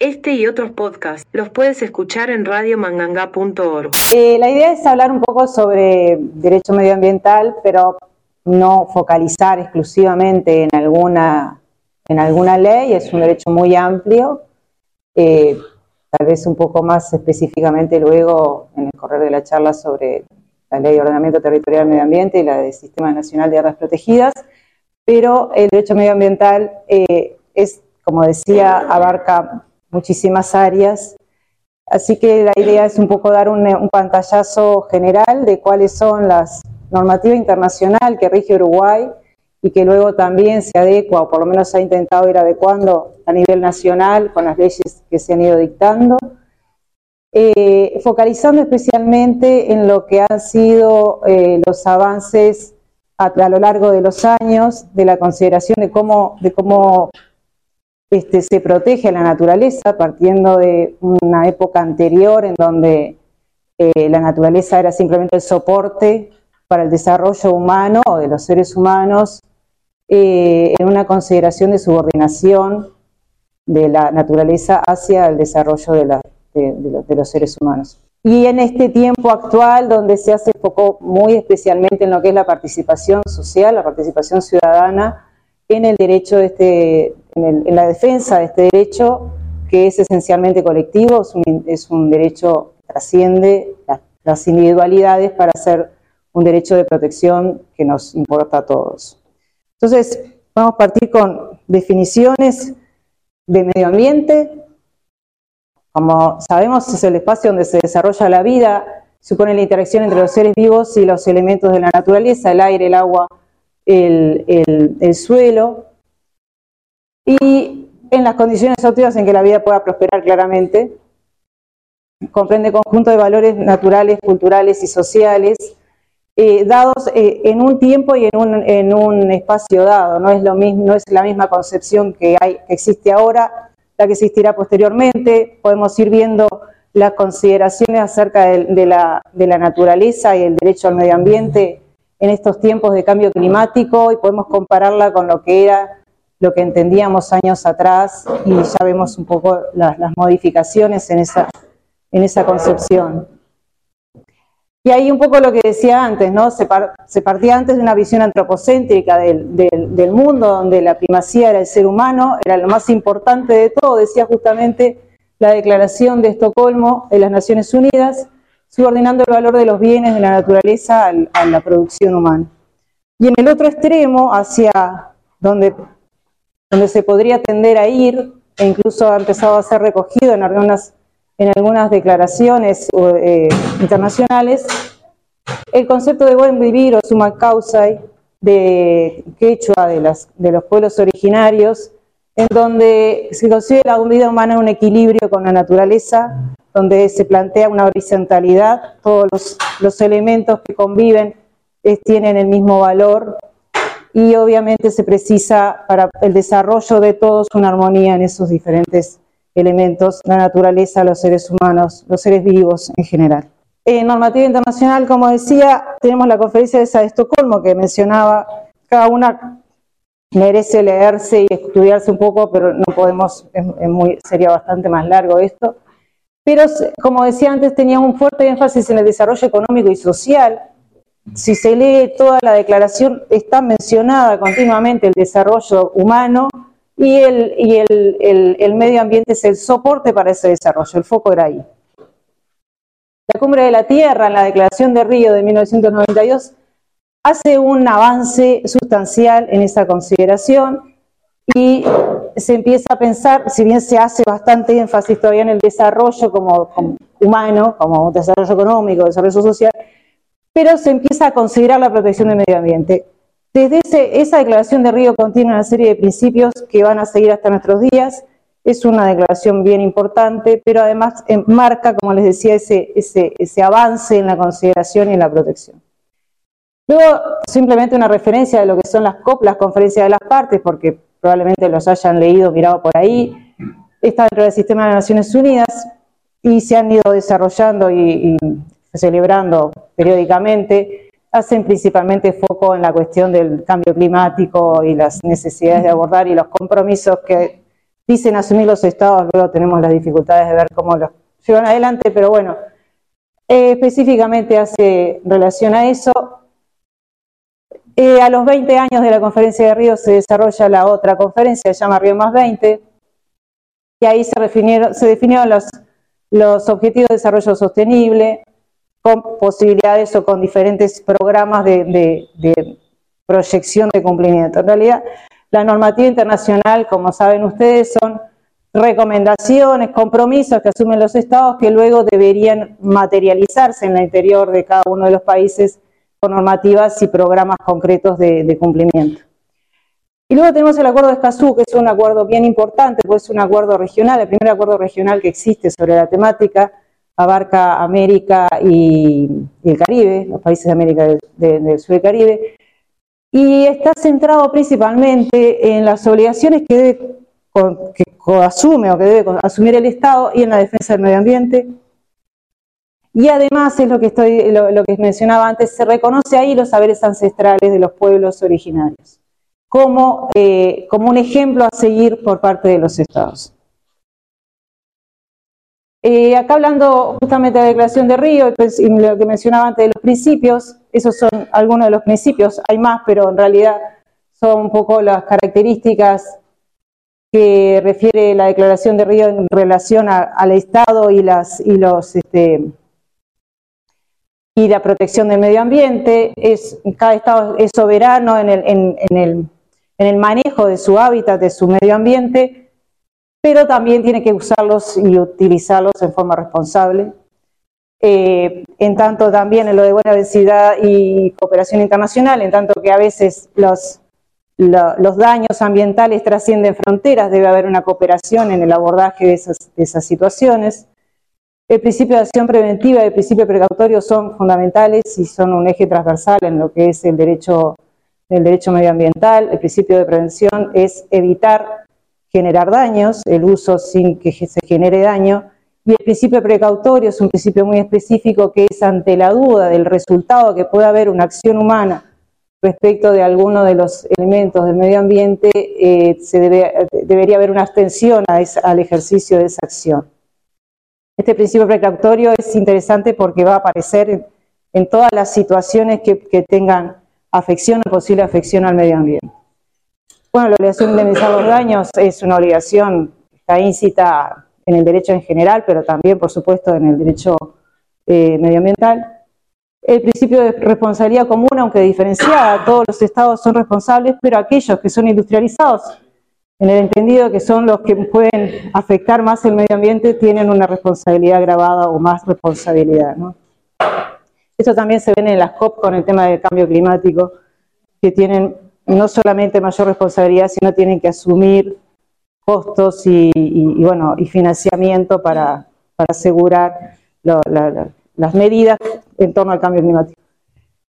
Este y otros podcasts los puedes escuchar en radiomanganga.org. Eh, la idea es hablar un poco sobre derecho medioambiental, pero no focalizar exclusivamente en alguna, en alguna ley, es un derecho muy amplio. Eh, tal vez un poco más específicamente luego en el correr de la charla sobre la Ley de Ordenamiento Territorial del Medio Ambiente y la del Sistema Nacional de Áreas Protegidas, pero el derecho medioambiental eh, es, como decía, abarca muchísimas áreas, así que la idea es un poco dar un, un pantallazo general de cuáles son las normativas internacionales que rige Uruguay y que luego también se adecua, o por lo menos ha intentado ir adecuando a nivel nacional con las leyes que se han ido dictando, eh, focalizando especialmente en lo que han sido eh, los avances a, a, lo largo de los años, de la consideración de cómo, de cómo este, se protege a la naturaleza, partiendo de una época anterior en donde eh, la naturaleza era simplemente el soporte para el desarrollo humano o de los seres humanos eh, en una consideración de subordinación de la naturaleza hacia el desarrollo de, de, los seres humanos. Y en este tiempo actual, donde se hace foco muy especialmente en lo que es la participación social, la participación ciudadana, en el derecho de este, en, la defensa de este derecho, que es esencialmente colectivo, es un, derecho que trasciende las, individualidades para ser un derecho de protección que nos importa a todos. Entonces, vamos a partir con definiciones de medio ambiente. Como sabemos, es el espacio donde se desarrolla la vida, supone la interacción entre los seres vivos y los elementos de la naturaleza, el aire, el agua, el, el suelo, y en las condiciones óptimas en que la vida pueda prosperar claramente. Comprende conjunto de valores naturales, culturales y sociales, eh, dados eh, en un tiempo y en un, espacio dado. No es, lo mismo, no es la misma concepción que, hay, que existe ahora, la que existirá posteriormente. Podemos ir viendo las consideraciones acerca de, de, la, de la naturaleza y el derecho al medio ambiente en estos tiempos de cambio climático y podemos compararla con lo que era lo que entendíamos años atrás y ya vemos un poco las, modificaciones en esa, en esa concepción. Y ahí un poco lo que decía antes, ¿no? Se, par, se partía antes de una visión antropocéntrica del, del, del, mundo, donde la primacía era el ser humano, era lo más importante de todo, decía justamente la Declaración de Estocolmo de las Naciones Unidas, subordinando el valor de los bienes de la naturaleza al, a la producción humana. Y en el otro extremo, hacia donde, donde se podría tender a ir, e incluso ha empezado a ser recogido en algunas en algunas declaraciones eh, internacionales, el concepto de buen vivir o suma causa de quechua de, los pueblos originarios, en donde se considera la vida humana un equilibrio con la naturaleza, donde se plantea una horizontalidad, todos los, elementos que conviven es, tienen el mismo valor y obviamente se precisa para el desarrollo de todos una armonía en esos diferentes elementos, la naturaleza, los seres humanos, los seres vivos en general. En normativa internacional, como decía, tenemos la conferencia de de Estocolmo que mencionaba, cada una merece leerse y estudiarse un poco, pero no podemos, es, es muy, sería bastante más largo esto. Pero, como decía antes, tenía un fuerte énfasis en el desarrollo económico y social. Si se lee toda la declaración, está mencionada continuamente el desarrollo humano, y, el, y el, el, el, medio ambiente es el soporte para ese desarrollo, el foco era ahí. La Cumbre de la Tierra, en la Declaración de Río de 1992, hace un avance sustancial en esa consideración y se empieza a pensar, si bien se hace bastante énfasis todavía en el desarrollo como, como humano, como desarrollo económico, desarrollo social, pero se empieza a considerar la protección del medio ambiente. Desde ese, esa declaración de Río contiene una serie de principios que van a seguir hasta nuestros días. Es una declaración bien importante, pero además marca, como les decía, ese, avance en la consideración y en la protección. Luego, simplemente una referencia de lo que son las COP, las conferencias de las partes, porque probablemente los hayan leído, mirado por ahí. Está dentro del sistema de las Naciones Unidas y se han ido desarrollando y celebrando periódicamente hacen principalmente foco en la cuestión del cambio climático y las necesidades de abordar y los compromisos que dicen asumir los estados, luego tenemos las dificultades de ver cómo los llevan adelante, pero bueno, eh, específicamente hace relación a eso. Eh, a los 20 años de la conferencia de Río se desarrolla la otra conferencia, se llama Río más 20, y ahí se, se definieron los objetivos de desarrollo sostenible, con posibilidades o con diferentes programas de, proyección de cumplimiento. En realidad, la normativa internacional, como saben ustedes, son recomendaciones, compromisos que asumen los estados que luego deberían materializarse en el interior de cada uno de los países con normativas y programas concretos de, cumplimiento. Y luego tenemos el acuerdo de Escazú, que es un acuerdo bien importante, pues es un acuerdo regional, el primer acuerdo regional que existe sobre la temática, abarca América y, el Caribe, los países de América del, Sur y Caribe, y está centrado principalmente en las obligaciones que debe que asume o que debe asumir el Estado y en la defensa del medio ambiente. Y además, es lo que, estoy, lo, que mencionaba antes, se reconoce ahí los saberes ancestrales de los pueblos originarios, como, eh, como un ejemplo a seguir por parte de los estados. Eh, acá hablando justamente de la Declaración de Río pues, y lo que mencionaba antes de los principios, esos son algunos de los principios, hay más, pero en realidad son un poco las características que refiere la Declaración de Río en relación al Estado y, los, este, y la protección del medio ambiente. Cada Estado es soberano en, el, en el manejo de su hábitat, de su medio ambiente, pero también tiene que usarlos y utilizarlos en forma responsable. Eh, en tanto también en lo de buena densidad y cooperación internacional, en tanto que a veces los los daños ambientales trascienden fronteras, debe haber una cooperación en el abordaje de esas, situaciones. El principio de acción preventiva y el principio precautorio son fundamentales y son un eje transversal en lo que es el derecho, el derecho medioambiental. El principio de prevención es evitar generar daños, el uso sin que se genere daño. Y el principio precautorio es un principio muy específico que es ante la duda del resultado que pueda haber una acción humana respecto de alguno de los elementos del medio ambiente, eh, se debe, debería haber una abstención al ejercicio de esa acción. Este principio precautorio es interesante porque va a aparecer en, todas las situaciones que, tengan afección o posible afección al medio ambiente. Bueno, la obligación de indemnizar los daños es una obligación que está íncita en el derecho en general, pero también, por supuesto, en el derecho eh, medioambiental. El principio de responsabilidad común, aunque diferenciada, todos los estados son responsables, pero aquellos que son industrializados, en el entendido que son los que pueden afectar más el medio ambiente, tienen una responsabilidad agravada o más responsabilidad. Esto también se ve en las COP con el tema del cambio climático, que tienen no solamente mayor responsabilidad, sino tienen que asumir costos y, bueno, y financiamiento para, asegurar la, las medidas en torno al cambio climático.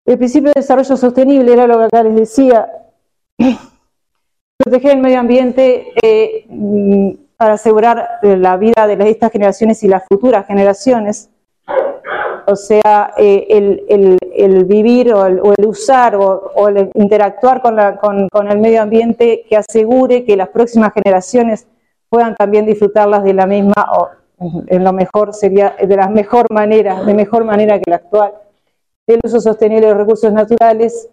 El principio de desarrollo sostenible era lo que acá les decía, proteger el medio ambiente eh, mm, para asegurar la vida de estas generaciones y las futuras generaciones. O sea, eh, el, vivir o el, usar o, el interactuar con, con el medio ambiente que asegure que las próximas generaciones puedan también disfrutarlas de la misma en lo mejor sería de la mejor manera, de mejor manera que la actual, el uso sostenible de los recursos naturales,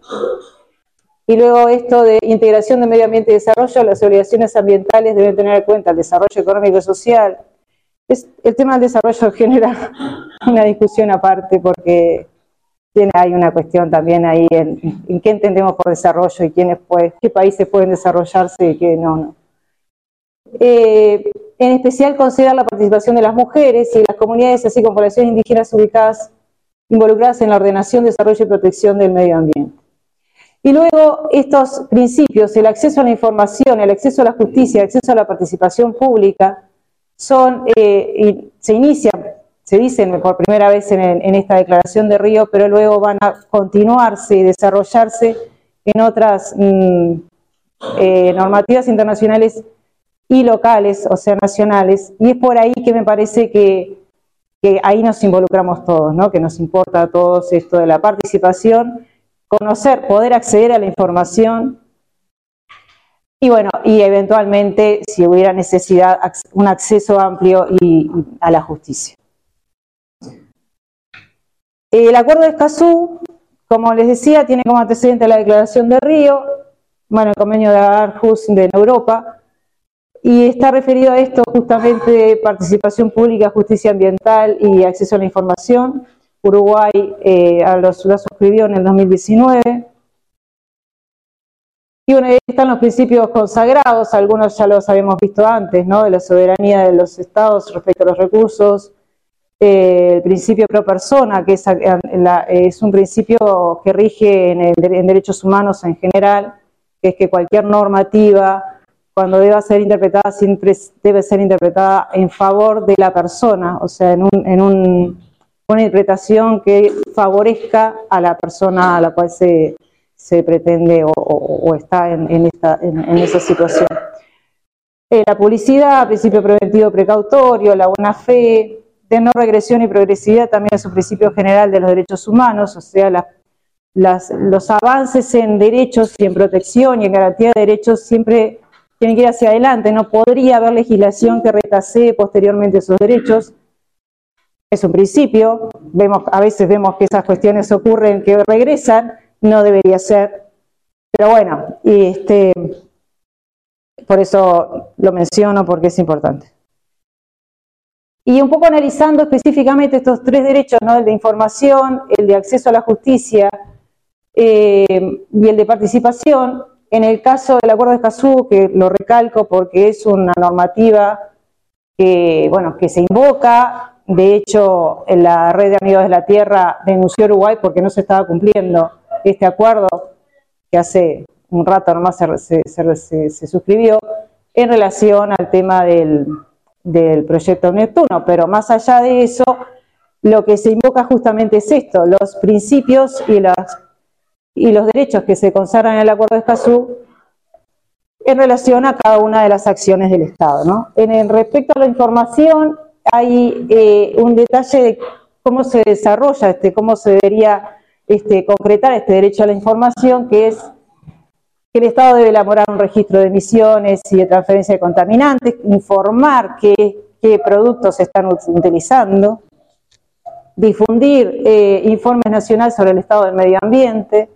y luego esto de integración de medio ambiente y desarrollo, las obligaciones ambientales deben tener en cuenta el desarrollo económico y social. El tema del desarrollo genera una discusión aparte porque tiene, hay una cuestión también ahí en, en qué entendemos por desarrollo y quiénes puede, qué países pueden desarrollarse y qué no. no. Eh, en especial considerar la participación de las mujeres y las comunidades, así como poblaciones indígenas ubicadas, involucradas en la ordenación, desarrollo y protección del medio ambiente. Y luego estos principios, el acceso a la información, el acceso a la justicia, el acceso a la participación pública, son, eh, se inician, se dicen por primera vez en, esta declaración de Río, pero luego van a continuarse y desarrollarse en otras mm, eh, normativas internacionales y locales, o sea, nacionales, y es por ahí que me parece que, ahí nos involucramos todos, ¿no? que nos importa a todos esto de la participación, conocer, poder acceder a la información y bueno, y eventualmente si hubiera necesidad, un acceso amplio y, a la justicia. El acuerdo de Escazú, como les decía, tiene como antecedente la declaración de Río, bueno, el convenio de Aarhus de Europa, y está referido a esto justamente participación pública, justicia ambiental y acceso a la información. Uruguay eh, lo suscribió en el 2019. Y bueno, ahí están los principios consagrados, algunos ya los habíamos visto antes, ¿no? De la soberanía de los estados respecto a los recursos, eh, el principio pro persona, que es, un principio que rige en, derechos humanos en general, que es que cualquier normativa, cuando deba ser interpretada, siempre debe ser interpretada en favor de la persona, o sea, en, en una interpretación que favorezca a la persona a la cual se, se pretende o, está en, esta, en, esa situación. Eh, la publicidad, principio preventivo precautorio, la buena fe, de no regresión y progresividad también es un principio general de los derechos humanos, o sea, los avances en derechos y en protección y en garantía de derechos siempre tienen que ir hacia adelante, no podría haber legislación que retase posteriormente esos derechos. Es un principio, vemos, a veces vemos que esas cuestiones ocurren, que regresan, no debería ser. Pero bueno, y este, por eso lo menciono porque es importante. Y un poco analizando específicamente estos tres derechos, ¿no? el de información, el de acceso a la justicia eh, y el de participación, en el caso del acuerdo de Escazú, que lo recalco porque es una normativa que, bueno, que se invoca, de hecho, la red de amigos de la tierra denunció Uruguay porque no se estaba cumpliendo este acuerdo que hace un rato nomás se, se, suscribió en relación al tema del, proyecto Neptuno, pero más allá de eso, lo que se invoca justamente es esto, los principios y, las, y los derechos que se consagran en el Acuerdo de Escazú en relación a cada una de las acciones del Estado. ¿no? En respecto a la información, hay eh, un detalle de cómo se desarrolla, este, cómo se debería este, concretar este derecho a la información, que es que el Estado debe elaborar un registro de emisiones y de transferencia de contaminantes, informar qué, productos se están utilizando, difundir eh, informes nacionales sobre el estado del medio ambiente,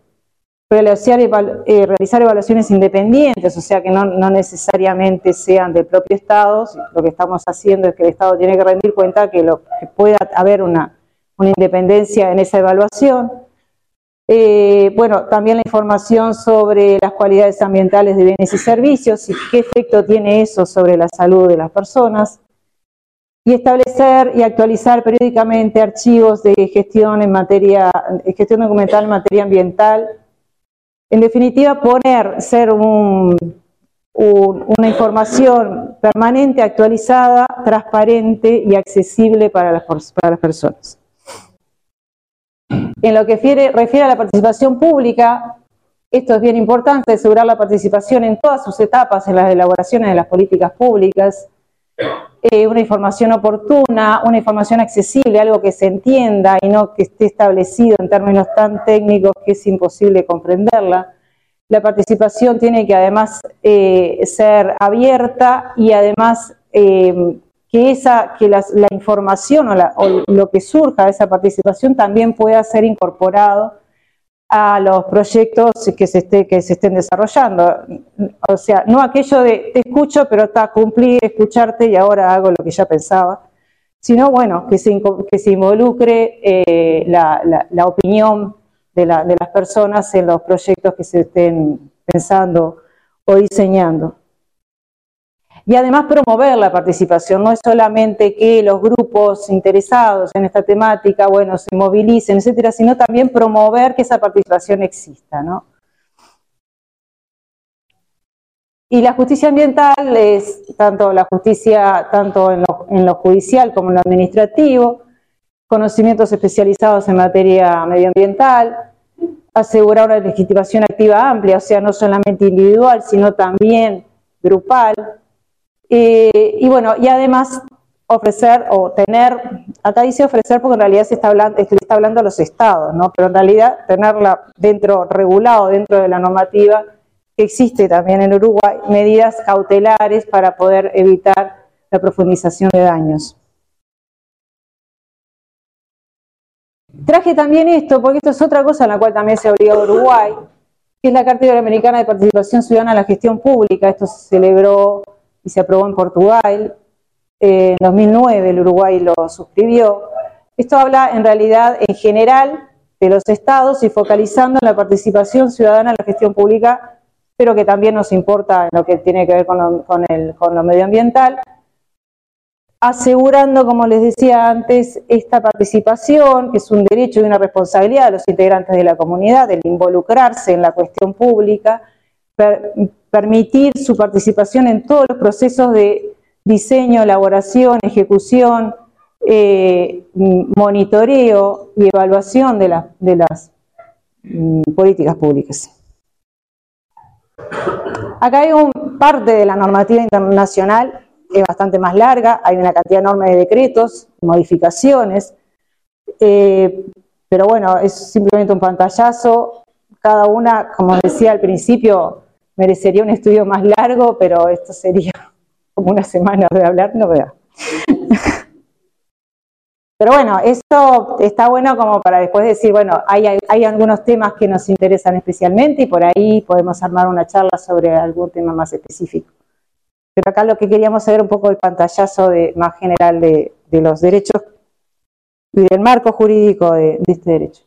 realizar, eh, realizar evaluaciones independientes, o sea que no, necesariamente sean del propio Estado, lo que estamos haciendo es que el Estado tiene que rendir cuenta que, lo, que pueda haber una independencia en esa evaluación, eh, bueno, también la información sobre las cualidades ambientales de bienes y servicios y qué efecto tiene eso sobre la salud de las personas. Y establecer y actualizar periódicamente archivos de gestión en materia, gestión documental en materia ambiental. En definitiva, poner, ser una información permanente, actualizada, transparente y accesible para las personas. En lo que refiere, a la participación pública, esto es bien importante, asegurar la participación en todas sus etapas en las elaboraciones de las políticas públicas, eh, una información oportuna, una información accesible, algo que se entienda y no que esté establecido en términos tan técnicos que es imposible comprenderla. La participación tiene que además eh, ser abierta y además eh, que, esa, que la información o, lo que surja de esa participación también pueda ser incorporado a los proyectos que se, esté, que se estén desarrollando. O sea, no aquello de te escucho, pero está cumplir, escucharte y ahora hago lo que ya pensaba, sino bueno, que se, que se involucre eh, la, la, opinión de, de las personas en los proyectos que se estén pensando o diseñando y además promover la participación. No es solamente que los grupos interesados en esta temática, bueno, se movilicen, etcétera, sino también promover que esa participación exista, ¿no? Y la justicia ambiental es tanto la justicia, tanto en lo, en lo judicial como en lo administrativo, conocimientos especializados en materia medioambiental, asegurar una legitimación activa amplia, o sea, no solamente individual, sino también grupal, eh, y bueno, y además ofrecer o tener, acá dice ofrecer porque en realidad se está hablando, se está hablando a los estados, ¿no? Pero en realidad tenerla dentro, regulado dentro de la normativa, que existe también en Uruguay, medidas cautelares para poder evitar la profundización de daños. Traje también esto, porque esto es otra cosa en la cual también se ha obligado Uruguay, que es la Carta Iberoamericana de Participación Ciudadana en la Gestión Pública. Esto se celebró y se aprobó en Portugal. en 2009 el Uruguay lo suscribió. Esto habla en realidad en general de los estados y focalizando en la participación ciudadana en la gestión pública, pero que también nos importa en lo que tiene que ver con con con lo medioambiental, asegurando, como les decía antes, esta participación, que es un derecho y una responsabilidad de los integrantes de la comunidad, el involucrarse en la cuestión pública, permitir su participación en todos los procesos de diseño, elaboración, ejecución, eh, monitoreo y evaluación de, las mm, políticas públicas. Acá hay un parte de la normativa internacional es bastante más larga, hay una cantidad enorme de decretos, modificaciones, eh, pero bueno, es simplemente un pantallazo. Cada una, como decía al principio, merecería un estudio más largo, pero esto sería como una semana de hablar, no veo. Pero bueno, esto está bueno como para después decir, bueno, hay, algunos temas que nos interesan especialmente y por ahí podemos armar una charla sobre algún tema más específico. Pero acá lo que queríamos saber un poco el pantallazo de, más general de, los derechos y del marco jurídico de, este derecho.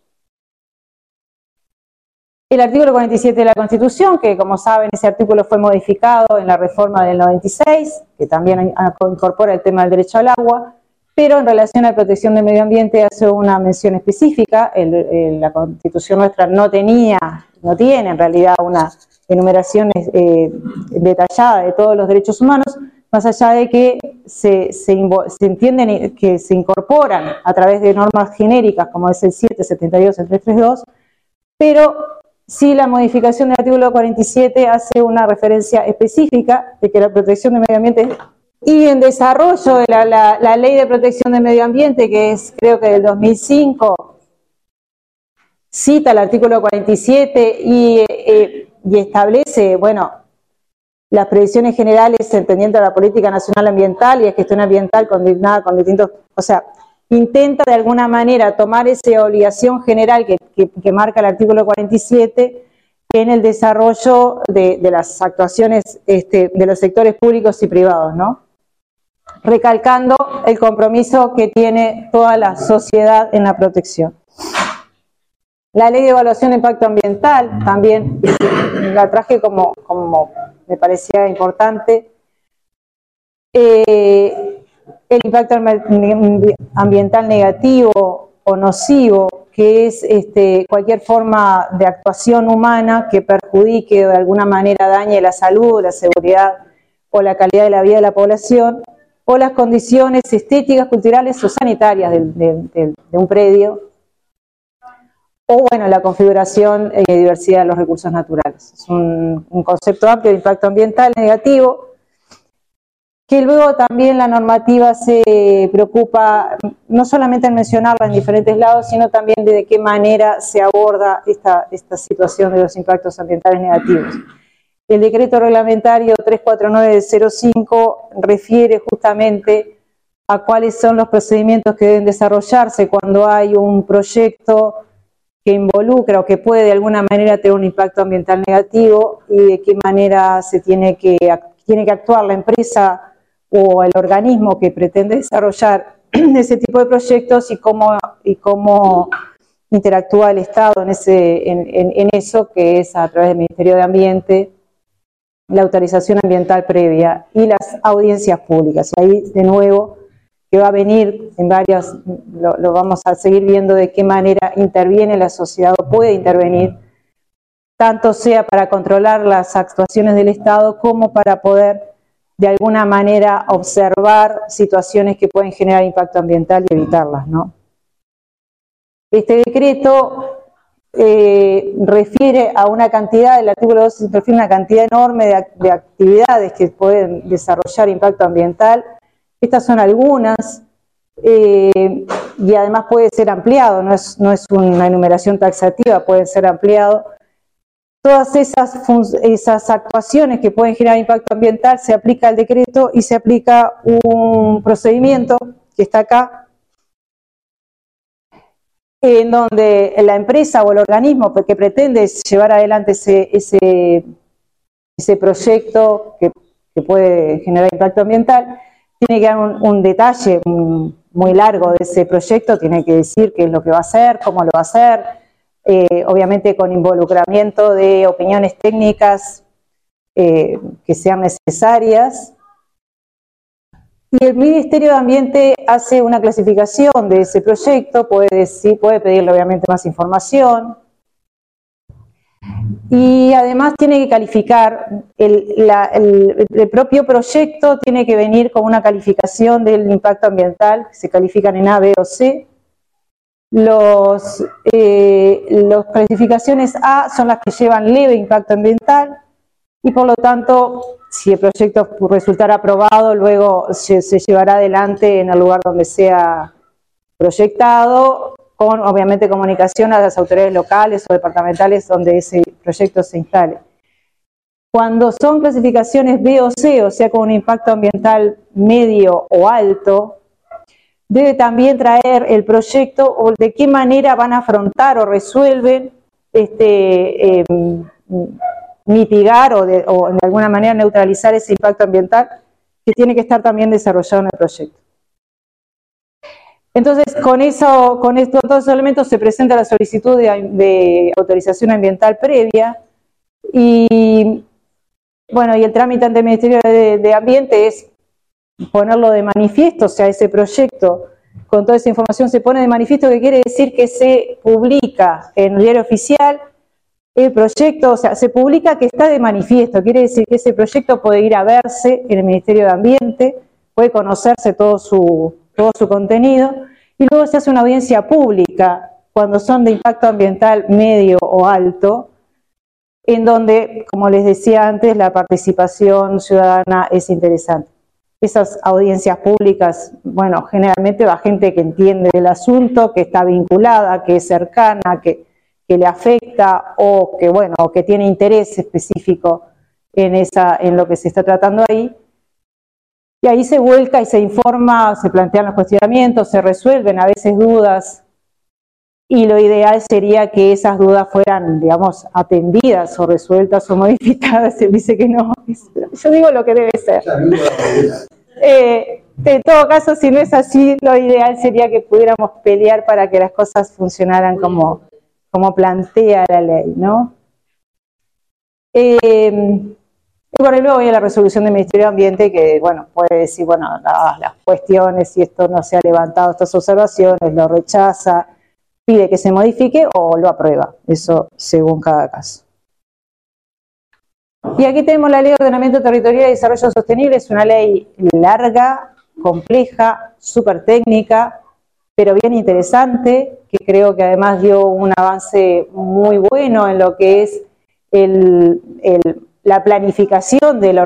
El artículo 47 de la Constitución, que como saben ese artículo fue modificado en la reforma del 96, que también incorpora el tema del derecho al agua, pero en relación a la protección del medio ambiente hace una mención específica. la Constitución nuestra no tenía, no tiene en realidad una enumeraciones eh, detalladas de todos los derechos humanos, más allá de que se, entienden que se incorporan a través de normas genéricas como es el 772, el 332, pero sí la modificación del artículo 47 hace una referencia específica de que la protección del medio ambiente y en desarrollo de la, ley de protección del medio ambiente, que es creo que del 2005, cita el artículo 47 y eh, y establece, bueno, las previsiones generales entendiendo la política nacional ambiental y la gestión ambiental coordinada con distintos, o sea, intenta de alguna manera tomar esa obligación general que, marca el artículo 47 en el desarrollo de, las actuaciones este, de los sectores públicos y privados, ¿no? Recalcando el compromiso que tiene toda la sociedad en la protección. La ley de evaluación de impacto ambiental también la traje como, me parecía importante. Eh, el impacto ambiental negativo o nocivo, que es este, cualquier forma de actuación humana que perjudique o de alguna manera dañe la salud, la seguridad o la calidad de la vida de la población, o las condiciones estéticas, culturales o sanitarias de un predio, o bueno, la configuración y diversidad de los recursos naturales. Es un, concepto amplio de impacto ambiental negativo, que luego también la normativa se preocupa no solamente en mencionarla en diferentes lados, sino también de qué manera se aborda esta, situación de los impactos ambientales negativos. El decreto reglamentario 34905 refiere justamente a cuáles son los procedimientos que deben desarrollarse cuando hay un proyecto que involucra o que puede de alguna manera tener un impacto ambiental negativo y de qué manera se tiene que, tiene que actuar la empresa o el organismo que pretende desarrollar ese tipo de proyectos y cómo, y cómo interactúa el Estado en, ese, en, eso, que es a través del Ministerio de Ambiente, la autorización ambiental previa y las audiencias públicas. Ahí, de nuevo, que va a venir en varias, lo, vamos a seguir viendo de qué manera interviene la sociedad o puede intervenir, tanto sea para controlar las actuaciones del Estado como para poder de alguna manera observar situaciones que pueden generar impacto ambiental y evitarlas. ¿no? Este decreto eh, refiere a una cantidad, el artículo 2 refiere a una cantidad enorme de, de actividades que pueden desarrollar impacto ambiental, estas son algunas, eh, y además puede ser ampliado, no es, no es una enumeración taxativa, puede ser ampliado. Todas esas, esas actuaciones que pueden generar impacto ambiental se aplica al decreto y se aplica un procedimiento que está acá, en donde la empresa o el organismo que pretende llevar adelante ese, ese, ese proyecto que, puede generar impacto ambiental, tiene que dar un, detalle muy largo de ese proyecto, tiene que decir qué es lo que va a hacer, cómo lo va a hacer, eh, obviamente con involucramiento de opiniones técnicas eh, que sean necesarias. Y el Ministerio de Ambiente hace una clasificación de ese proyecto, puede, decir, puede pedirle obviamente más información. Y además tiene que calificar, el, propio proyecto tiene que venir con una calificación del impacto ambiental, que se califican en A, B o C. Los, eh, las clasificaciones A son las que llevan leve impacto ambiental y por lo tanto, si el proyecto resultara aprobado, luego se, llevará adelante en el lugar donde sea proyectado, con obviamente comunicación a las autoridades locales o departamentales donde ese proyecto se instale. Cuando son clasificaciones B o C, o sea, con un impacto ambiental medio o alto, debe también traer el proyecto o de qué manera van a afrontar o resuelven, este, em, mitigar o de, de alguna manera neutralizar ese impacto ambiental que tiene que estar también desarrollado en el proyecto. Entonces, con, eso, con estos dos elementos se presenta la solicitud de, autorización ambiental previa y, bueno, y el trámite ante el Ministerio de Ambiente es ponerlo de manifiesto, o sea, ese proyecto con toda esa información se pone de manifiesto, que quiere decir que se publica en el diario oficial el proyecto, o sea, se publica que está de manifiesto, quiere decir que ese proyecto puede ir a verse en el Ministerio de Ambiente, puede conocerse todo su, todo su contenido, y luego se hace una audiencia pública cuando son de impacto ambiental medio o alto, en donde, como les decía antes, la participación ciudadana es interesante esas audiencias públicas, bueno, generalmente va gente que entiende el asunto, que está vinculada, que es cercana, que, le afecta o que, bueno, que tiene interés específico en, esa, en lo que se está tratando ahí. Y ahí se vuelca y se informa, se plantean los cuestionamientos, se resuelven a veces dudas y lo ideal sería que esas dudas fueran, digamos, atendidas o resueltas o modificadas. Él dice que no. Yo digo lo que debe ser. Eh, en todo caso, si no es así, lo ideal sería que pudiéramos pelear para que las cosas funcionaran como, como plantea la ley, ¿no? Eh, y bueno, luego viene la resolución del Ministerio de Ambiente que, bueno, puede decir, bueno, las cuestiones, si esto no se ha levantado, estas observaciones, lo rechaza, pide que se modifique o lo aprueba, eso según cada caso. Y aquí tenemos la Ley de Ordenamiento Territorial y Desarrollo Sostenible, es una ley larga, compleja, súper técnica, pero bien interesante, que creo que además dio un avance muy bueno en lo que es la planificación del,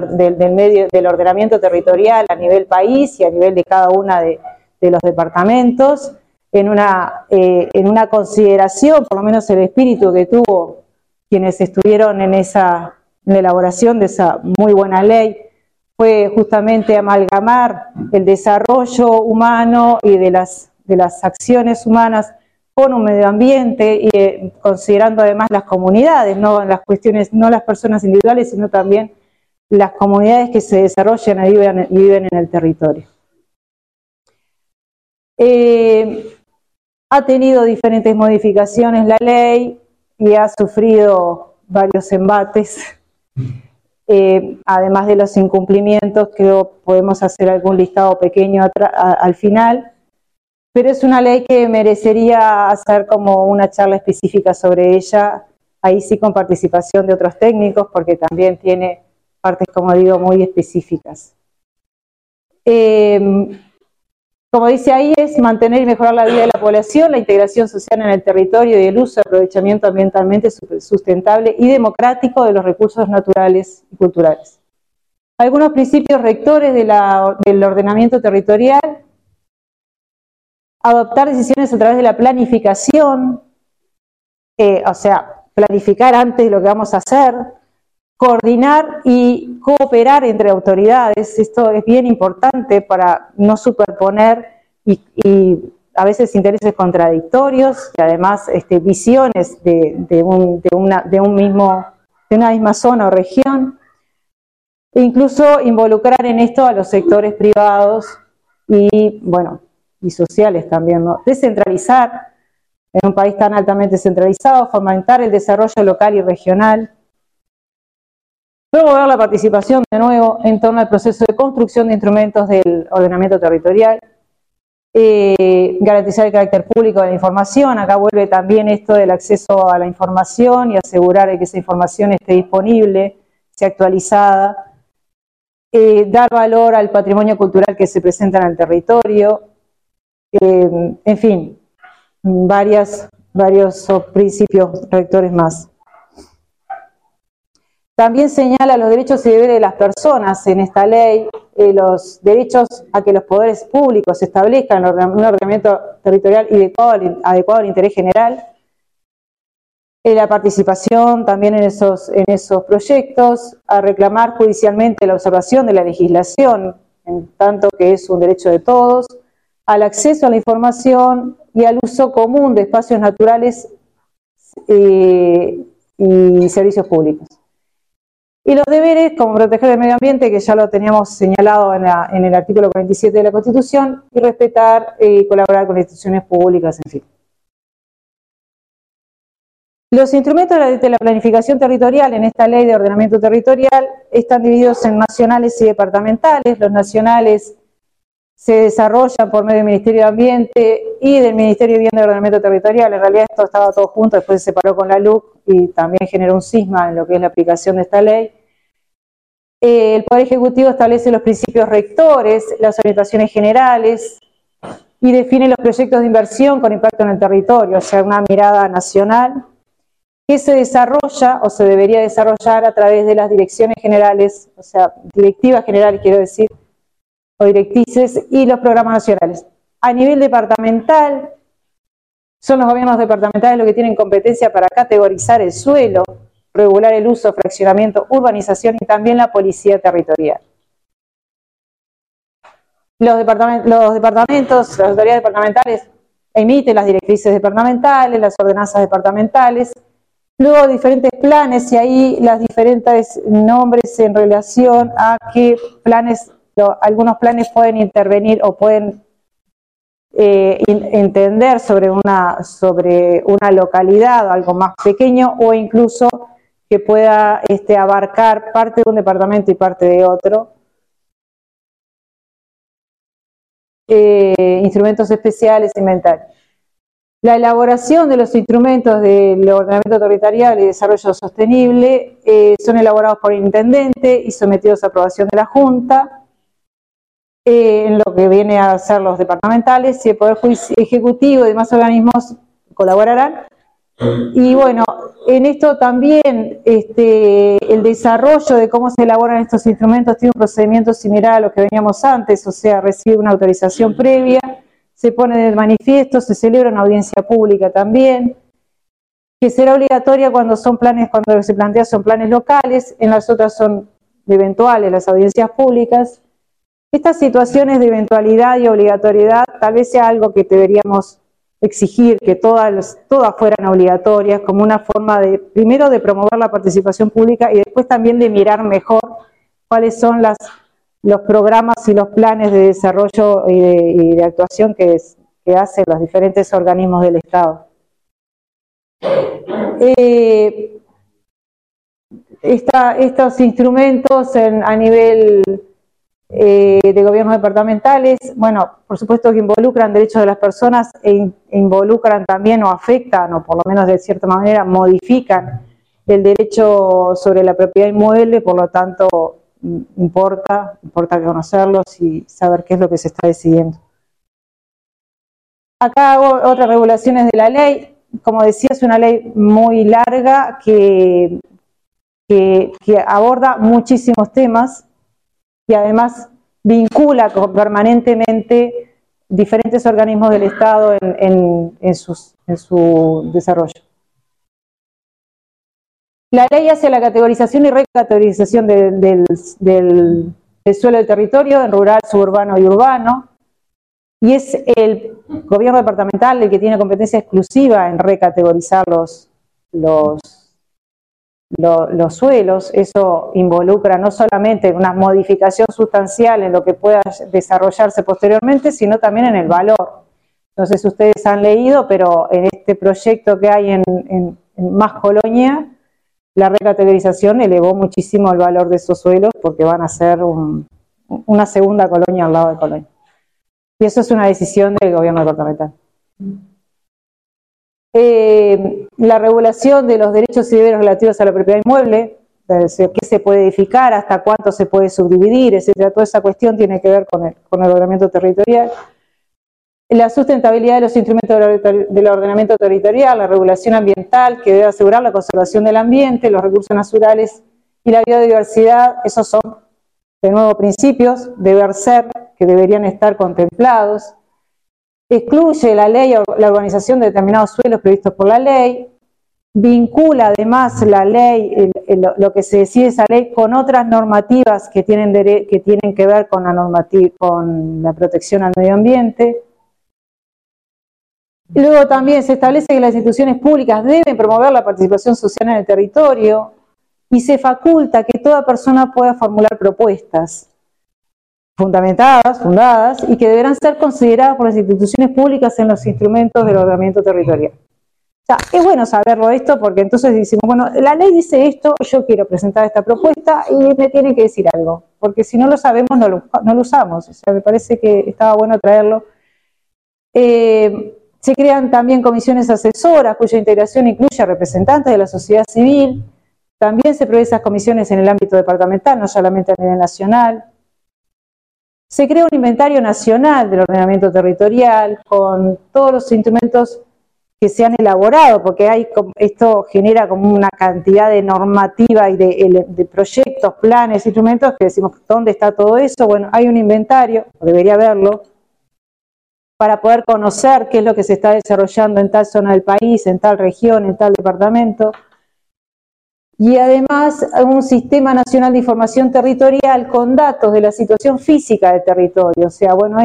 medio, del ordenamiento territorial a nivel país y a nivel de cada una de, los departamentos, en una, eh, en una consideración, por lo menos el espíritu que tuvo quienes estuvieron en esa la elaboración de esa muy buena ley fue justamente amalgamar el desarrollo humano y de las, acciones humanas con un medio ambiente y eh, considerando además las comunidades, no las cuestiones, no las personas individuales, sino también las comunidades que se desarrollan y viven, en el territorio. Eh, ha tenido diferentes modificaciones la ley y ha sufrido varios embates. Eh, además de los incumplimientos, creo podemos hacer algún listado pequeño al final, pero es una ley que merecería hacer como una charla específica sobre ella, ahí sí con participación de otros técnicos, porque también tiene partes, como digo, muy específicas. Eh, como dice ahí, es mantener y mejorar la vida de la población, la integración social en el territorio y el uso y aprovechamiento ambientalmente sustentable y democrático de los recursos naturales y culturales. Algunos principios rectores del ordenamiento territorial, adoptar decisiones a través de la planificación, eh, o sea, planificar antes lo que vamos a hacer, coordinar y cooperar entre autoridades. Esto es bien importante para no superponer y, a veces intereses contradictorios y además este, visiones de, una, un mismo, de una misma zona o región. E incluso involucrar en esto a los sectores privados y, bueno, y sociales también. Descentralizar en un país tan altamente centralizado, fomentar el desarrollo local y regional, promover la participación de nuevo en torno al proceso de construcción de instrumentos del ordenamiento territorial, eh, garantizar el carácter público de la información, acá vuelve también esto del acceso a la información y asegurar que esa información esté disponible, sea actualizada, eh, dar valor al patrimonio cultural que se presenta en el territorio, eh, en fin, varias, varios principios rectores más. También señala los derechos y deberes de las personas en esta ley, eh, los derechos a que los poderes públicos establezcan un ordenamiento territorial y adecuado, al interés general, eh, la participación también en esos, proyectos, a reclamar judicialmente la observación de la legislación, en tanto que es un derecho de todos, al acceso a la información y al uso común de espacios naturales eh, y servicios públicos. Y los deberes, como proteger el medio ambiente, que ya lo teníamos señalado en, el artículo 47 de la Constitución, y respetar y colaborar con instituciones públicas, en fin. Los instrumentos de la planificación territorial en esta ley de ordenamiento territorial están divididos en nacionales y departamentales. Los nacionales se desarrollan por medio del Ministerio de Ambiente y del Ministerio de Vivienda y Ordenamiento Territorial. En realidad esto estaba todo junto, después se separó con la LUC y también generó un cisma en lo que es la aplicación de esta ley. Eh, el Poder Ejecutivo establece los principios rectores, las orientaciones generales y define los proyectos de inversión con impacto en el territorio, o sea, una mirada nacional que se desarrolla o se debería desarrollar a través de las direcciones generales, o sea, directivas generales, quiero decir, o directrices y los programas nacionales. A nivel departamental, son los gobiernos departamentales los que tienen competencia para categorizar el suelo, regular el uso, fraccionamiento, urbanización y también la policía territorial. Los departamentos, las autoridades departamentales emiten las directrices departamentales, las ordenanzas departamentales, luego diferentes planes y ahí las diferentes nombres en relación a qué planes algunos planes pueden intervenir o pueden eh, entender sobre una, sobre una localidad, algo más pequeño, o incluso que pueda este, abarcar parte de un departamento y parte de otro. Eh, instrumentos especiales, inventarios. La elaboración de los instrumentos del ordenamiento territorial y desarrollo sostenible eh, son elaborados por el intendente y sometidos a aprobación de la Junta. Eh, en lo que viene a ser los departamentales y el Poder Ejecutivo y demás organismos colaborarán. Y bueno, en esto también este, el desarrollo de cómo se elaboran estos instrumentos tiene un procedimiento similar a lo que veníamos antes, o sea, recibe una autorización previa, se pone en el manifiesto, se celebra una audiencia pública también, que será obligatoria cuando son planes, cuando se plantea son planes locales, en las otras son eventuales las audiencias públicas, estas situaciones de eventualidad y obligatoriedad tal vez sea algo que deberíamos exigir, que todas, todas fueran obligatorias, como una forma de, primero, de promover la participación pública y después también de mirar mejor cuáles son las, los programas y los planes de desarrollo y de, actuación que, hacen los diferentes organismos del Estado. Eh, estos instrumentos a nivel eh, de gobiernos departamentales, bueno, por supuesto que involucran derechos de las personas e involucran también o afectan, o por lo menos de cierta manera modifican el derecho sobre la propiedad inmueble, por lo tanto importa, importa conocerlos y saber qué es lo que se está decidiendo. Acá hago otras regulaciones de la ley, como decía, es una ley muy larga que, que aborda muchísimos temas, y además vincula permanentemente diferentes organismos del Estado en, su desarrollo. La ley hace la categorización y recategorización del, suelo del territorio en rural, suburbano y urbano, y es el gobierno departamental el que tiene competencia exclusiva en recategorizar los, los, suelos. Eso involucra no solamente una modificación sustancial en lo que pueda desarrollarse posteriormente, sino también en el valor. Entonces ustedes han leído, pero en este proyecto que hay en, Más Colonia, la recategorización elevó muchísimo el valor de esos suelos porque van a ser una segunda colonia al lado de Colonia. Y eso es una decisión del gobierno departamental. Eh, la regulación de los derechos y deberes relativos a la propiedad inmueble, qué se puede edificar, hasta cuánto se puede subdividir, etcétera. Toda esa cuestión tiene que ver con el, con el ordenamiento territorial la sustentabilidad de los instrumentos del ordenamiento territorial, la regulación ambiental que debe asegurar la conservación del ambiente, los recursos naturales y la biodiversidad, esos son de nuevo principios, deber ser, que deberían estar contemplados. Excluye la ley la organización de determinados suelos previstos por la ley, vincula además la ley, lo que se decide esa ley, con otras normativas que tienen, que, tienen que ver con la, con la protección al medio ambiente, Luego también se establece que las instituciones públicas deben promover la participación social en el territorio y se faculta que toda persona pueda formular propuestas fundamentadas, fundadas y que deberán ser consideradas por las instituciones públicas en los instrumentos del ordenamiento territorial. O sea, es bueno saberlo esto porque entonces decimos, bueno, la ley dice esto, yo quiero presentar esta propuesta y me tiene que decir algo, porque si no lo sabemos no lo, usamos. O sea, me parece que estaba bueno traerlo. Eh, se crean también comisiones asesoras cuya integración incluye a representantes de la sociedad civil. También se provee esas comisiones en el ámbito departamental, no solamente a nivel nacional. Se crea un inventario nacional del ordenamiento territorial con todos los instrumentos que se han elaborado, porque hay, esto genera como una cantidad de normativa y de, de, proyectos, planes, instrumentos que decimos, ¿dónde está todo eso? Bueno, hay un inventario, debería haberlo, para poder conocer qué es lo que se está desarrollando en tal zona del país, en tal región, en tal departamento. Y además un sistema nacional de información territorial con datos de la situación física del territorio. O sea, bueno,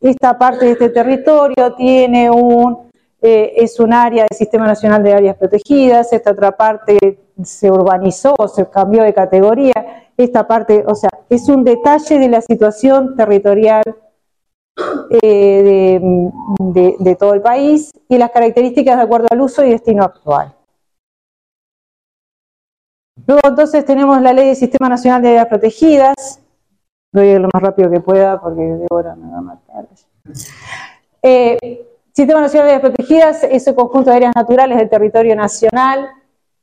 esta parte de este territorio tiene un, eh, es un área del Sistema Nacional de Áreas Protegidas, esta otra parte se urbanizó, se cambió de categoría, esta parte, o sea, es un detalle de la situación territorial eh, de, todo el país y las características de acuerdo al uso y destino actual. Luego entonces tenemos la ley del Sistema Nacional de Áreas Protegidas. Voy a ir lo más rápido que pueda porque Débora me va a matar. Eh, Sistema Nacional de Áreas Protegidas es el conjunto de áreas naturales del territorio nacional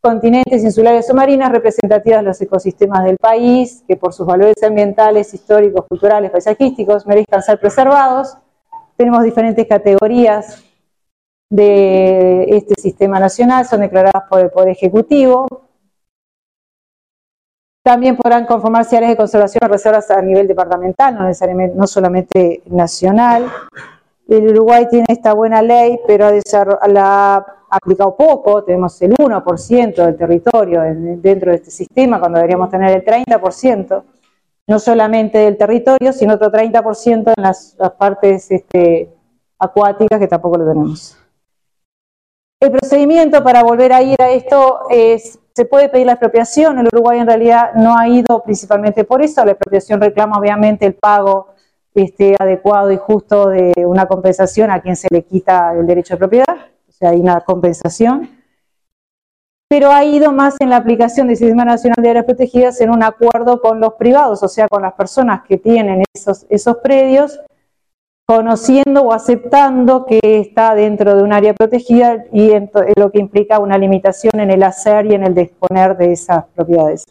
continentes insulares o marinas representativas de los ecosistemas del país, que por sus valores ambientales, históricos, culturales, paisajísticos merezcan ser preservados. Tenemos diferentes categorías de este sistema nacional, son declaradas por el Poder Ejecutivo. También podrán conformarse áreas de conservación o reservas a nivel departamental, no solamente nacional. El Uruguay tiene esta buena ley, pero ha aplicado poco, tenemos el 1% del territorio dentro de este sistema, cuando deberíamos tener el 30%, no solamente del territorio, sino otro 30% en las, partes este, acuáticas, que tampoco lo tenemos. El procedimiento para volver a ir a esto es, se puede pedir la expropiación, el Uruguay en realidad no ha ido principalmente por eso, la expropiación reclama obviamente el pago este, adecuado y justo de una compensación a quien se le quita el derecho de propiedad, o sea, hay una compensación, pero ha ido más en la aplicación del Sistema Nacional de Áreas Protegidas en un acuerdo con los privados, o sea, con las personas que tienen esos, esos predios, conociendo o aceptando que está dentro de un área protegida y lo que implica una limitación en el hacer y en el disponer de esas propiedades.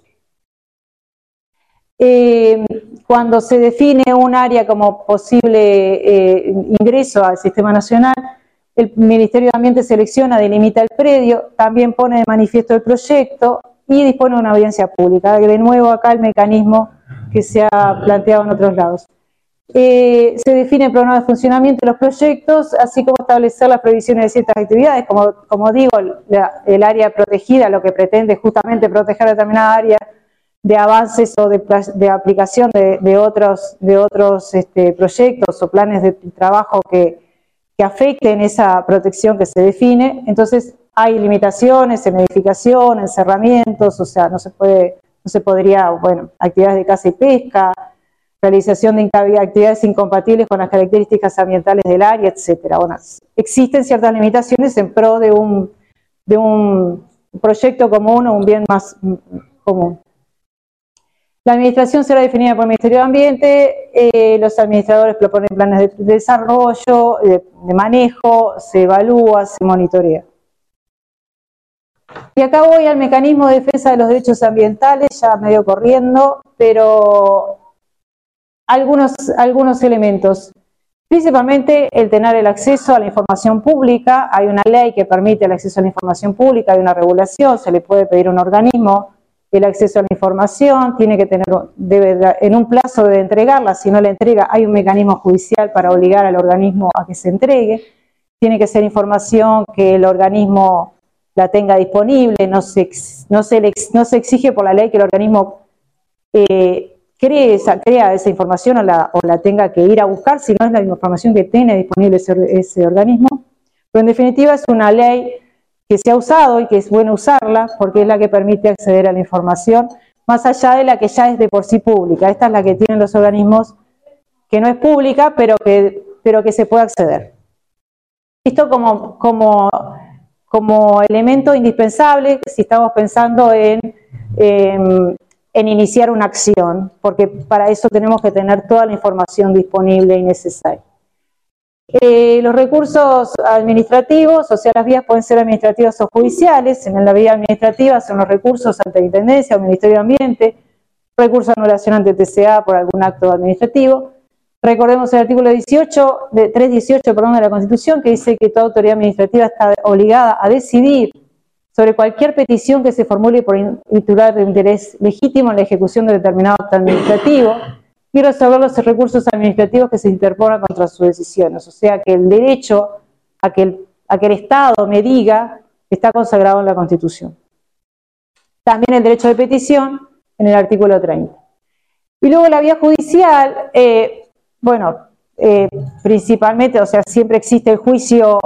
Eh, cuando se define un área como posible eh, ingreso al sistema nacional, el Ministerio de Ambiente selecciona, delimita el predio, también pone de manifiesto el proyecto y dispone de una audiencia pública. De nuevo acá el mecanismo que se ha planteado en otros lados. Eh, se define el programa de funcionamiento de los proyectos, así como establecer las previsiones de ciertas actividades. Como, como digo, el área protegida lo que pretende justamente proteger determinada área de avances o de, aplicación de, otros, de otros este, proyectos o planes de trabajo que, que afecten esa protección que se define. Entonces, hay limitaciones en edificación, en cerramientos, o sea, no se puede, no se podría, bueno, actividades de caza y pesca, realización de actividades incompatibles con las características ambientales del área, etcétera. Bueno, existen ciertas limitaciones en pro de un, de un proyecto común o un bien más común. La administración será definida por el Ministerio de Ambiente, eh, los administradores proponen planes de, desarrollo, de, manejo, se evalúa, se monitorea. Y acá voy al mecanismo de defensa de los derechos ambientales, ya medio corriendo, pero algunos, algunos elementos. Principalmente el tener el acceso a la información pública. Hay una ley que permite el acceso a la información pública, hay una regulación, se le puede pedir a un organismo el acceso a la información, tiene que tener, debe, en un plazo de entregarla, si no la entrega hay un mecanismo judicial para obligar al organismo a que se entregue, tiene que ser información que el organismo la tenga disponible, no se, no se, no se exige por la ley que el organismo eh, cree esa, crea esa información o la, tenga que ir a buscar, si no es la información que tiene disponible ese, organismo. Pero en definitiva es una ley que se ha usado y que es bueno usarla porque es la que permite acceder a la información, más allá de la que ya es de por sí pública. Esta es la que tienen los organismos que no es pública, pero que, pero que se puede acceder. Esto como, como, como elemento indispensable si estamos pensando en en iniciar una acción, porque para eso tenemos que tener toda la información disponible y necesaria. Eh, los recursos administrativos, o sea, las vías pueden ser administrativas o judiciales. En la vía administrativa son los recursos ante la Intendencia o Ministerio de Ambiente, recursos de anulación ante TCA por algún acto administrativo. Recordemos el artículo 18, de 318 perdón, de la Constitución, que dice que toda autoridad administrativa está obligada a decidir sobre cualquier petición que se formule por titular de interés legítimo en la ejecución de determinado acto administrativo y resolver los recursos administrativos que se interpongan contra sus decisiones. O sea que el derecho a que el, a que el Estado me diga está consagrado en la Constitución. También el derecho de petición en el artículo 30. Y luego la vía judicial, eh, bueno, eh, principalmente, o sea, siempre existe el juicio,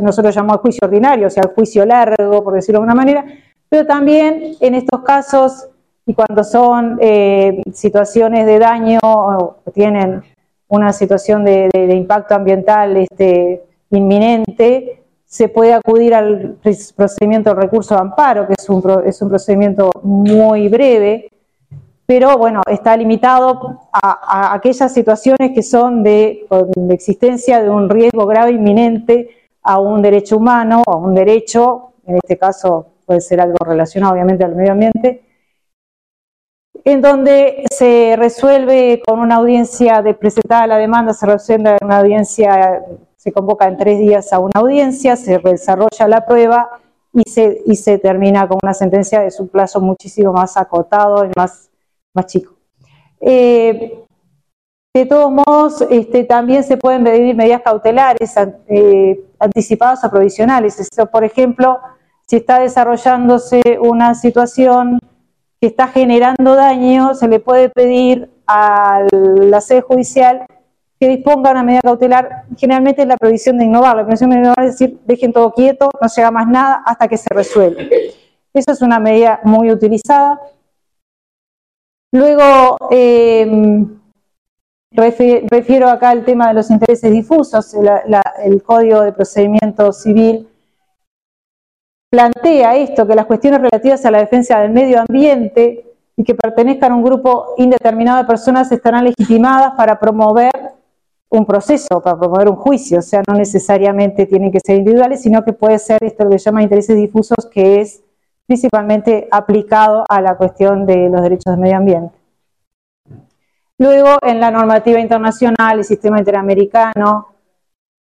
nosotros llamamos juicio ordinario, o sea, el juicio largo, por decirlo de alguna manera, pero también en estos casos, y cuando son eh, situaciones de daño o tienen una situación de, impacto ambiental este, inminente, se puede acudir al procedimiento de recurso de amparo, que es un, es un procedimiento muy breve, pero bueno, está limitado a, aquellas situaciones que son de, existencia de un riesgo grave inminente a un derecho humano, a un derecho, en este caso puede ser algo relacionado obviamente al medio ambiente, en donde se resuelve con una audiencia de presentada la demanda, se resuelve una audiencia, se convoca en tres días a una audiencia, se desarrolla la prueba y se, y se termina con una sentencia de su plazo muchísimo más acotado y más más chico. Eh, de todos modos, este, también se pueden pedir medidas cautelares eh, anticipadas o provisionales. por ejemplo, si está desarrollándose una situación que está generando daño, se le puede pedir a la sede judicial que disponga una medida cautelar. Generalmente es la provisión de innovar. La provisión de innovar es decir, dejen todo quieto, no se haga más nada hasta que se resuelva. Eso es una medida muy utilizada. Luego, em, refiero acá al tema de los intereses difusos. el Código de Procedimiento Civil plantea esto, que las cuestiones relativas a la defensa del medio ambiente y que pertenezcan a un grupo indeterminado de personas estarán legitimadas para promover un proceso, para promover un juicio, o sea, no necesariamente tienen que ser individuales, sino que puede ser esto lo que se llama intereses difusos, que es principalmente aplicado a la cuestión de los derechos del medio ambiente. Luego, en la normativa internacional, el sistema interamericano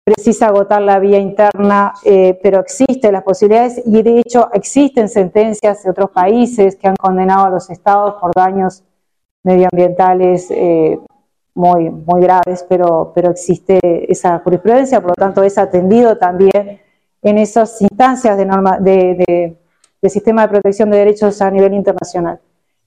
precisa agotar la vía interna, eh, pero existen las posibilidades y de hecho existen sentencias de otros países que han condenado a los estados por daños medioambientales eh, muy, muy graves, pero, pero existe esa jurisprudencia, por lo tanto es atendido también en esas instancias de, norma, de, de, sistema de protección de derechos a nivel internacional.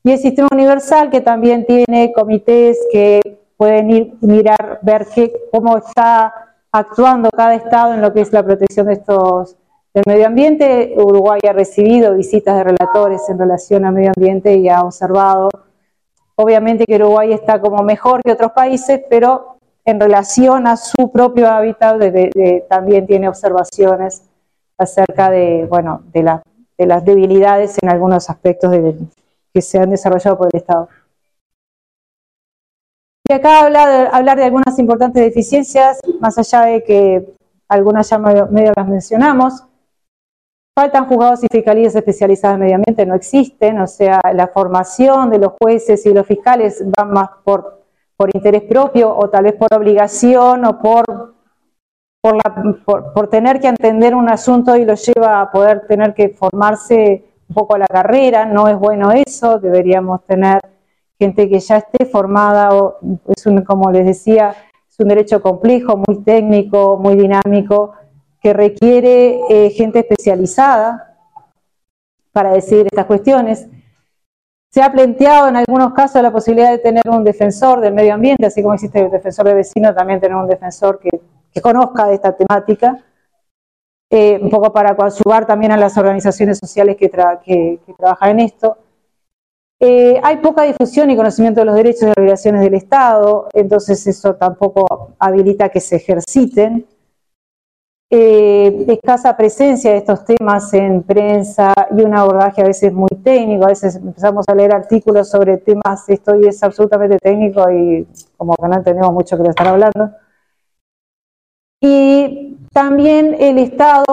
Y el sistema universal que también tiene comités que pueden ir mirar, ver qué, cómo está actuando cada estado en lo que es la protección de estos del medio ambiente. Uruguay ha recibido visitas de relatores en relación al medio ambiente y ha observado Obviamente que Uruguay está como mejor que otros países, pero en relación a su propio hábitat también tiene observaciones acerca de, bueno, de, las debilidades en algunos aspectos que se han desarrollado por el Estado. Y acá habla de, hablar de algunas importantes deficiencias, más allá de que algunas ya medio las mencionamos. Faltan juzgados y fiscalías especializadas en medio ambiente, no existen, o sea, la formación de los jueces y los fiscales va más por, por interés propio o tal vez por obligación o por, por, tener que entender un asunto y lo lleva a poder tener que formarse un poco a la carrera, no es bueno eso, deberíamos tener gente que ya esté formada, o es un, como les decía, es un derecho complejo, muy técnico, muy dinámico, que requiere eh, gente especializada para decidir estas cuestiones. Se ha planteado en algunos casos la posibilidad de tener un defensor del medio ambiente, así como existe el defensor de vecino, también tener un defensor que, conozca de esta temática, eh, un poco para coadyuvar también a las organizaciones sociales que, trabajan en esto. Eh, hay poca difusión y conocimiento de los derechos y obligaciones del Estado, entonces eso tampoco habilita que se ejerciten eh, escasa presencia de estos temas en prensa y un abordaje a veces muy técnico, a veces empezamos a leer artículos sobre temas, esto y es absolutamente técnico y como que no entendemos mucho que lo están hablando. Y también el Estado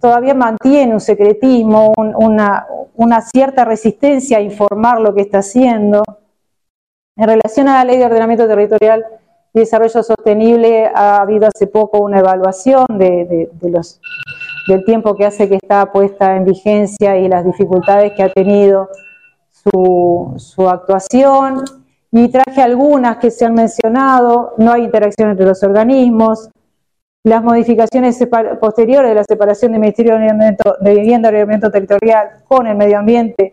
todavía mantiene un secretismo, una, cierta resistencia a informar lo que está haciendo. En relación a la ley de ordenamiento territorial, desarrollo sostenible ha habido hace poco una evaluación de, los, del tiempo que hace que está puesta en vigencia y las dificultades que ha tenido su, su actuación. Y traje algunas que se han mencionado, no hay interacción entre los organismos, las modificaciones posteriores de la separación del Ministerio de Vivienda y Ordenamiento Territorial con el medio ambiente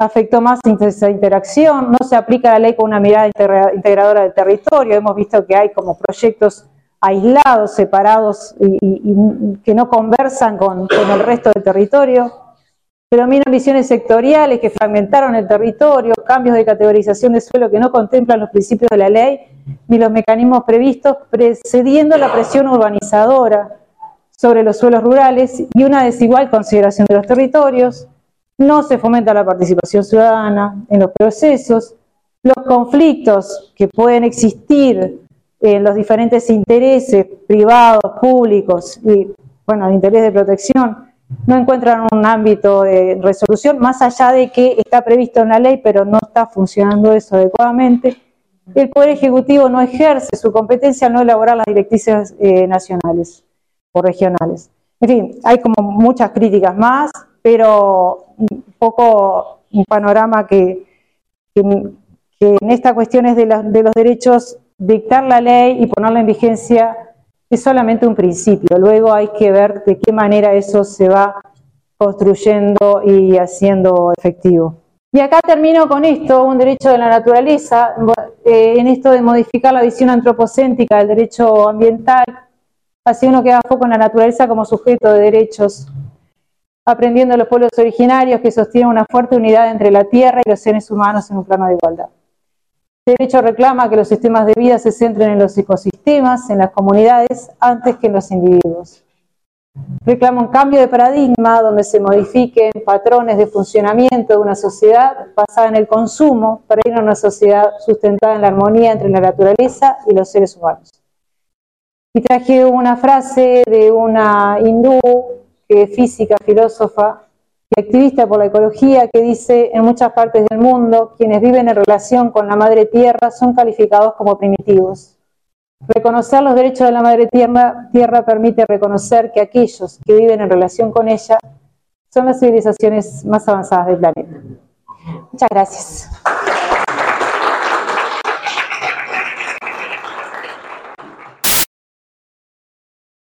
afectó más esa interacción, no se aplica la ley con una mirada integradora del territorio, hemos visto que hay como proyectos aislados, separados y, que no conversan con, el resto del territorio, predominan visiones sectoriales que fragmentaron el territorio, cambios de categorización de suelo que no contemplan los principios de la ley ni los mecanismos previstos, precediendo la presión urbanizadora sobre los suelos rurales y una desigual consideración de los territorios, no se fomenta la participación ciudadana en los procesos, los conflictos que pueden existir en los diferentes intereses privados, públicos y, bueno, de interés de protección, no encuentran un ámbito de resolución, más allá de que está previsto en la ley, pero no está funcionando eso adecuadamente. El Poder Ejecutivo no ejerce su competencia al no elaborar las directrices eh, nacionales o regionales. En fin, hay como muchas críticas más, pero un poco un panorama que, en estas cuestiones de, de los derechos, dictar la ley y ponerla en vigencia es solamente un principio. Luego hay que ver de qué manera eso se va construyendo y haciendo efectivo. Y acá termino con esto, un derecho de la naturaleza, eh, en esto de modificar la visión antropocéntrica del derecho ambiental, así uno queda foco en la naturaleza como sujeto de derechos aprendiendo los pueblos originarios que sostienen una fuerte unidad entre la tierra y los seres humanos en un plano de igualdad. Este derecho reclama que los sistemas de vida se centren en los ecosistemas, en las comunidades, antes que en los individuos. Reclama un cambio de paradigma donde se modifiquen patrones de funcionamiento de una sociedad basada en el consumo para ir a una sociedad sustentada en la armonía entre la naturaleza y los seres humanos. Y traje una frase de una hindú que física, filósofa y activista por la ecología, que dice, en muchas partes del mundo, quienes viven en relación con la madre tierra son calificados como primitivos. Reconocer los derechos de la madre tierra, tierra permite reconocer que aquellos que viven en relación con ella son las civilizaciones más avanzadas del planeta. Muchas gracias.